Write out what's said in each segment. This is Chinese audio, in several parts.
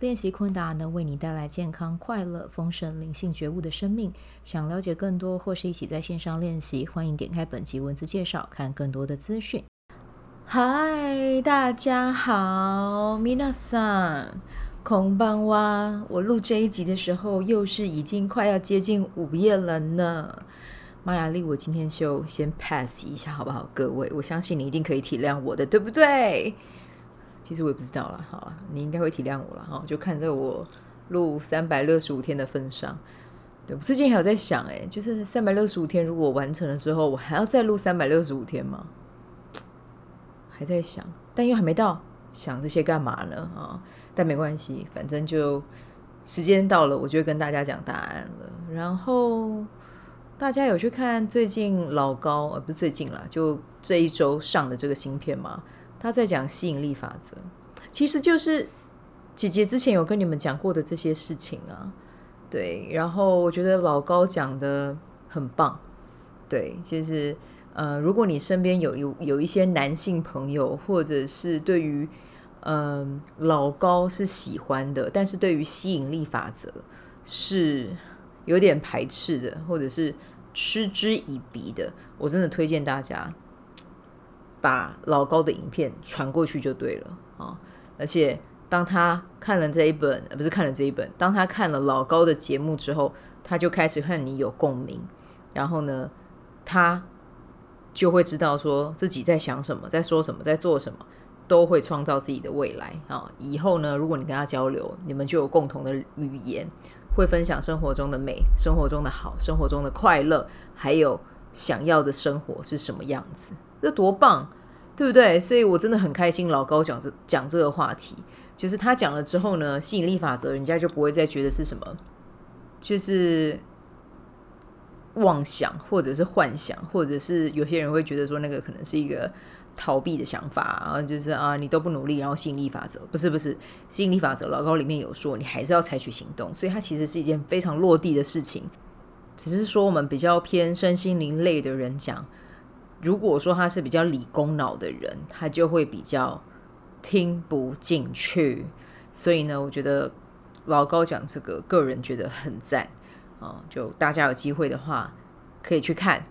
练习昆达能为你带来健康、快乐、丰盛、灵性觉悟的生命。想了解更多或是一起在线上练习，欢迎点开本集文字介绍，看更多的资讯。嗨，大家好，米娜桑，空班哇！我录这一集的时候，又是已经快要接近午夜了呢。玛雅丽，我今天就先 pass 一下，好不好？各位，我相信你一定可以体谅我的，对不对？其实我也不知道了，好了，你应该会体谅我了哈。就看在我录三百六十五天的份上，对，我最近还有在想，哎，就是三百六十五天如果完成了之后，我还要再录三百六十五天吗？还在想，但又还没到，想这些干嘛呢？啊，但没关系，反正就时间到了，我就会跟大家讲答案了。然后大家有去看最近老高，呃，不是最近啦，就这一周上的这个新片吗？他在讲吸引力法则，其实就是姐姐之前有跟你们讲过的这些事情啊。对，然后我觉得老高讲的很棒。对，就是呃，如果你身边有有有一些男性朋友，或者是对于嗯、老高是喜欢的，但是对于吸引力法则是有点排斥的，或者是嗤之以鼻的，我真的推荐大家。把老高的影片传过去就对了啊！而且当他看了这一本，不是看了这一本，当他看了老高的节目之后，他就开始和你有共鸣，然后呢，他就会知道说自己在想什么，在说什么，在做什么，都会创造自己的未来啊！以后呢，如果你跟他交流，你们就有共同的语言，会分享生活中的美，生活中的好，生活中的快乐，还有想要的生活是什么样子。这多棒，对不对？所以我真的很开心，老高讲这讲这个话题，就是他讲了之后呢，吸引力法则，人家就不会再觉得是什么，就是妄想，或者是幻想，或者是有些人会觉得说那个可能是一个逃避的想法啊，就是啊，你都不努力，然后吸引力法则不是不是吸引力法则，老高里面有说，你还是要采取行动，所以它其实是一件非常落地的事情，只是说我们比较偏身心灵类的人讲。如果说他是比较理工脑的人，他就会比较听不进去。所以呢，我觉得老高讲这个，个人觉得很赞啊！就大家有机会的话，可以去看，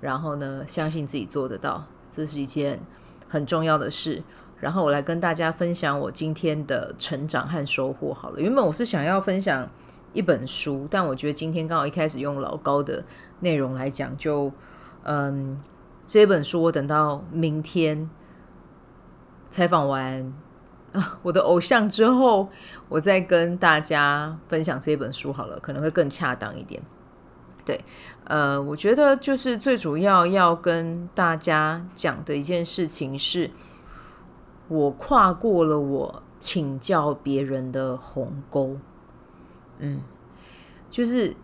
然后呢，相信自己做得到，这是一件很重要的事。然后我来跟大家分享我今天的成长和收获。好了，原本我是想要分享一本书，但我觉得今天刚好一开始用老高的内容来讲，就嗯。这本书我等到明天采访完我的偶像之后，我再跟大家分享这本书好了，可能会更恰当一点。对，呃，我觉得就是最主要要跟大家讲的一件事情是，我跨过了我请教别人的鸿沟。嗯，就是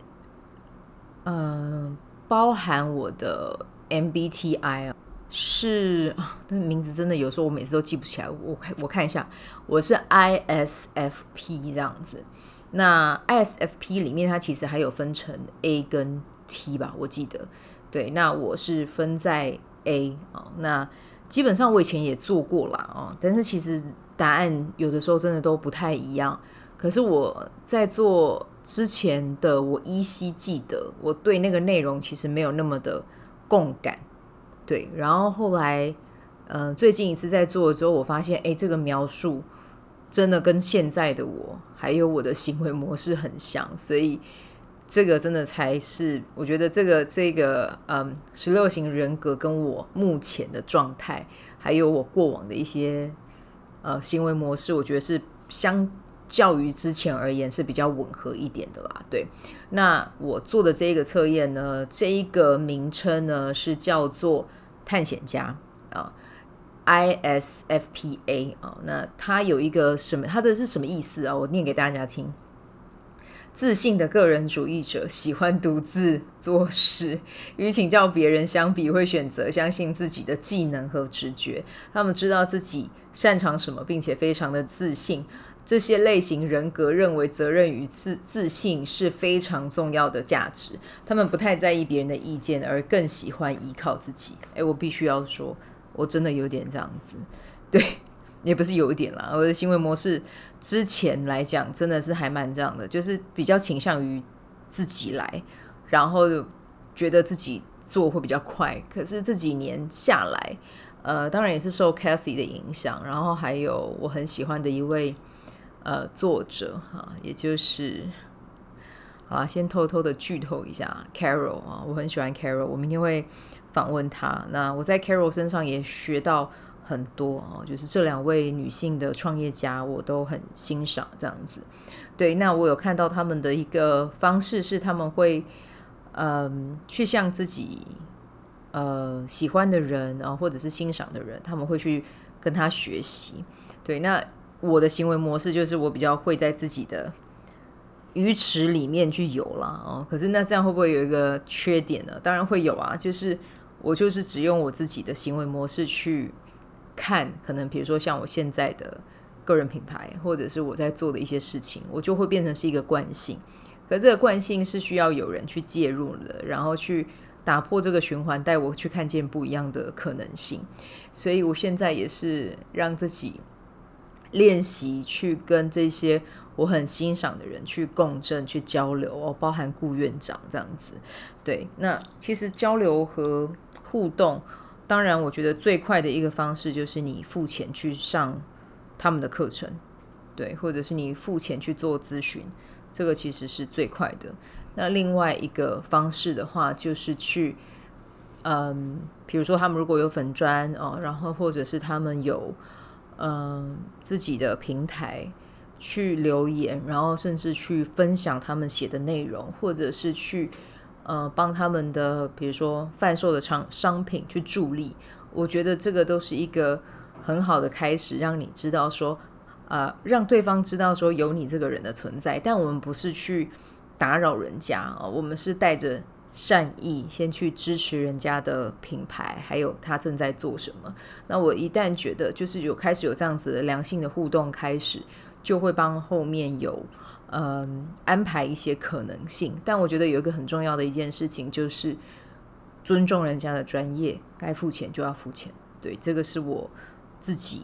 呃，包含我的。MBTI 啊，是啊，那名字真的有时候我每次都记不起来。我看我看一下，我是 ISFP 这样子。那 ISFP 里面它其实还有分成 A 跟 T 吧，我记得。对，那我是分在 A 啊。那基本上我以前也做过了啊，但是其实答案有的时候真的都不太一样。可是我在做之前的，我依稀记得我对那个内容其实没有那么的。共感，对，然后后来，呃，最近一次在做之后，我发现，哎，这个描述真的跟现在的我还有我的行为模式很像，所以这个真的才是我觉得这个这个，嗯，十六型人格跟我目前的状态，还有我过往的一些呃行为模式，我觉得是相。较于之前而言是比较吻合一点的啦，对。那我做的这一个测验呢，这一个名称呢是叫做探险家啊，ISFPA 啊。那它有一个什么？它的是什么意思啊？我念给大家听。自信的个人主义者，喜欢独自做事，与请教别人相比，会选择相信自己的技能和直觉。他们知道自己擅长什么，并且非常的自信。这些类型人格认为责任与自自信是非常重要的价值。他们不太在意别人的意见，而更喜欢依靠自己。诶，我必须要说，我真的有点这样子，对。也不是有一点啦，我的行为模式之前来讲真的是还蛮这样的，就是比较倾向于自己来，然后觉得自己做会比较快。可是这几年下来，呃，当然也是受 Cathy 的影响，然后还有我很喜欢的一位呃作者哈，也就是啊，先偷偷的剧透一下 Carol 啊，我很喜欢 Carol，我明天会访问他。那我在 Carol 身上也学到。很多哦，就是这两位女性的创业家，我都很欣赏这样子。对，那我有看到他们的一个方式是，他们会嗯去向自己呃喜欢的人啊，或者是欣赏的人，他们会去跟他学习。对，那我的行为模式就是我比较会在自己的鱼池里面去游啦哦。可是那这样会不会有一个缺点呢？当然会有啊，就是我就是只用我自己的行为模式去。看，可能比如说像我现在的个人品牌，或者是我在做的一些事情，我就会变成是一个惯性。可这个惯性是需要有人去介入的，然后去打破这个循环，带我去看见不一样的可能性。所以我现在也是让自己练习去跟这些我很欣赏的人去共振、去交流哦，包含顾院长这样子。对，那其实交流和互动。当然，我觉得最快的一个方式就是你付钱去上他们的课程，对，或者是你付钱去做咨询，这个其实是最快的。那另外一个方式的话，就是去，嗯，比如说他们如果有粉砖哦，然后或者是他们有嗯自己的平台去留言，然后甚至去分享他们写的内容，或者是去。呃，帮他们的比如说贩售的商商品去助力，我觉得这个都是一个很好的开始，让你知道说，呃，让对方知道说有你这个人的存在。但我们不是去打扰人家啊，我们是带着善意先去支持人家的品牌，还有他正在做什么。那我一旦觉得就是有开始有这样子良性的互动开始，就会帮后面有。嗯，安排一些可能性，但我觉得有一个很重要的一件事情，就是尊重人家的专业，该付钱就要付钱。对，这个是我自己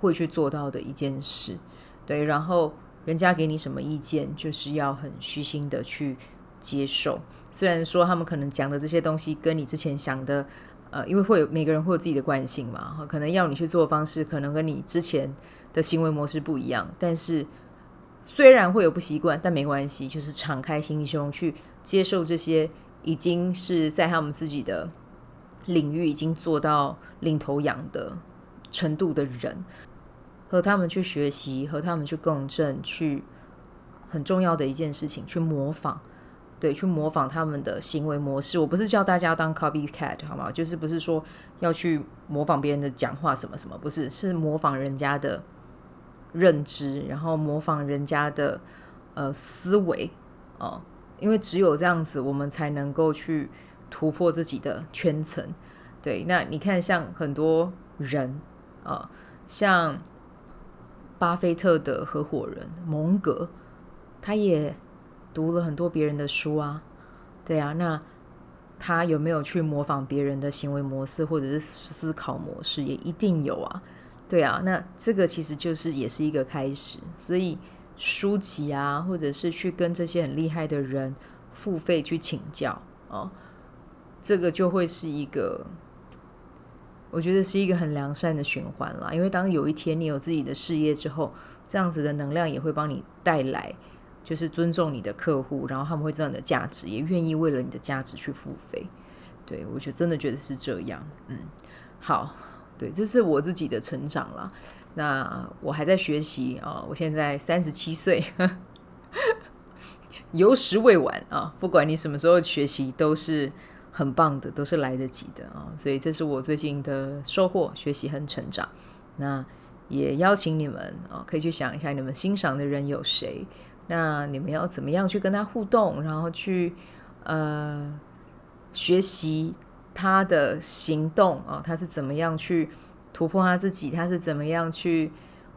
会去做到的一件事。对，然后人家给你什么意见，就是要很虚心的去接受。虽然说他们可能讲的这些东西跟你之前想的，呃，因为会有每个人会有自己的惯性嘛，可能要你去做方式，可能跟你之前的行为模式不一样，但是。虽然会有不习惯，但没关系，就是敞开心胸去接受这些已经是在他们自己的领域已经做到领头羊的程度的人，和他们去学习，和他们去共振，去很重要的一件事情，去模仿，对，去模仿他们的行为模式。我不是叫大家当 copycat 好吗？就是不是说要去模仿别人的讲话什么什么，不是，是模仿人家的。认知，然后模仿人家的呃思维哦，因为只有这样子，我们才能够去突破自己的圈层。对，那你看，像很多人啊、哦，像巴菲特的合伙人蒙格，他也读了很多别人的书啊。对啊，那他有没有去模仿别人的行为模式或者是思考模式？也一定有啊。对啊，那这个其实就是也是一个开始，所以书籍啊，或者是去跟这些很厉害的人付费去请教哦，这个就会是一个，我觉得是一个很良善的循环啦。因为当有一天你有自己的事业之后，这样子的能量也会帮你带来，就是尊重你的客户，然后他们会知道你的价值，也愿意为了你的价值去付费。对，我觉得真的觉得是这样，嗯，好。对，这是我自己的成长了。那我还在学习啊，我现在三十七岁，有时未晚啊。不管你什么时候学习，都是很棒的，都是来得及的啊。所以这是我最近的收获，学习和成长。那也邀请你们啊，可以去想一下，你们欣赏的人有谁？那你们要怎么样去跟他互动，然后去呃学习他的行动啊，他是怎么样去突破他自己，他是怎么样去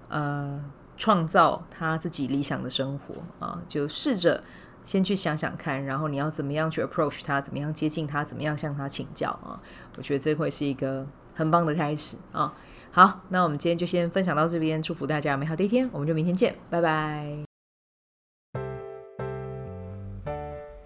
呃创造他自己理想的生活啊？就试着先去想想看，然后你要怎么样去 approach 他，怎么样接近他，怎么样向他请教啊？我觉得这会是一个很棒的开始啊！好，那我们今天就先分享到这边，祝福大家美好的一天，我们就明天见，拜拜。